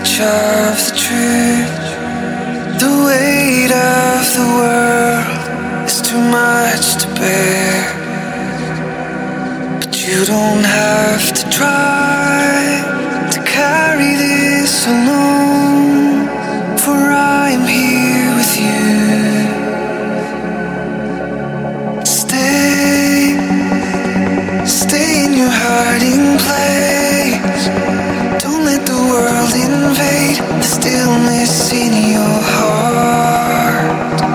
of the truth. The weight of the world is too much to bear. But you don't have to try to carry this alone, for I am here with you. Stay, stay in your hiding place. World invade the stillness in your heart.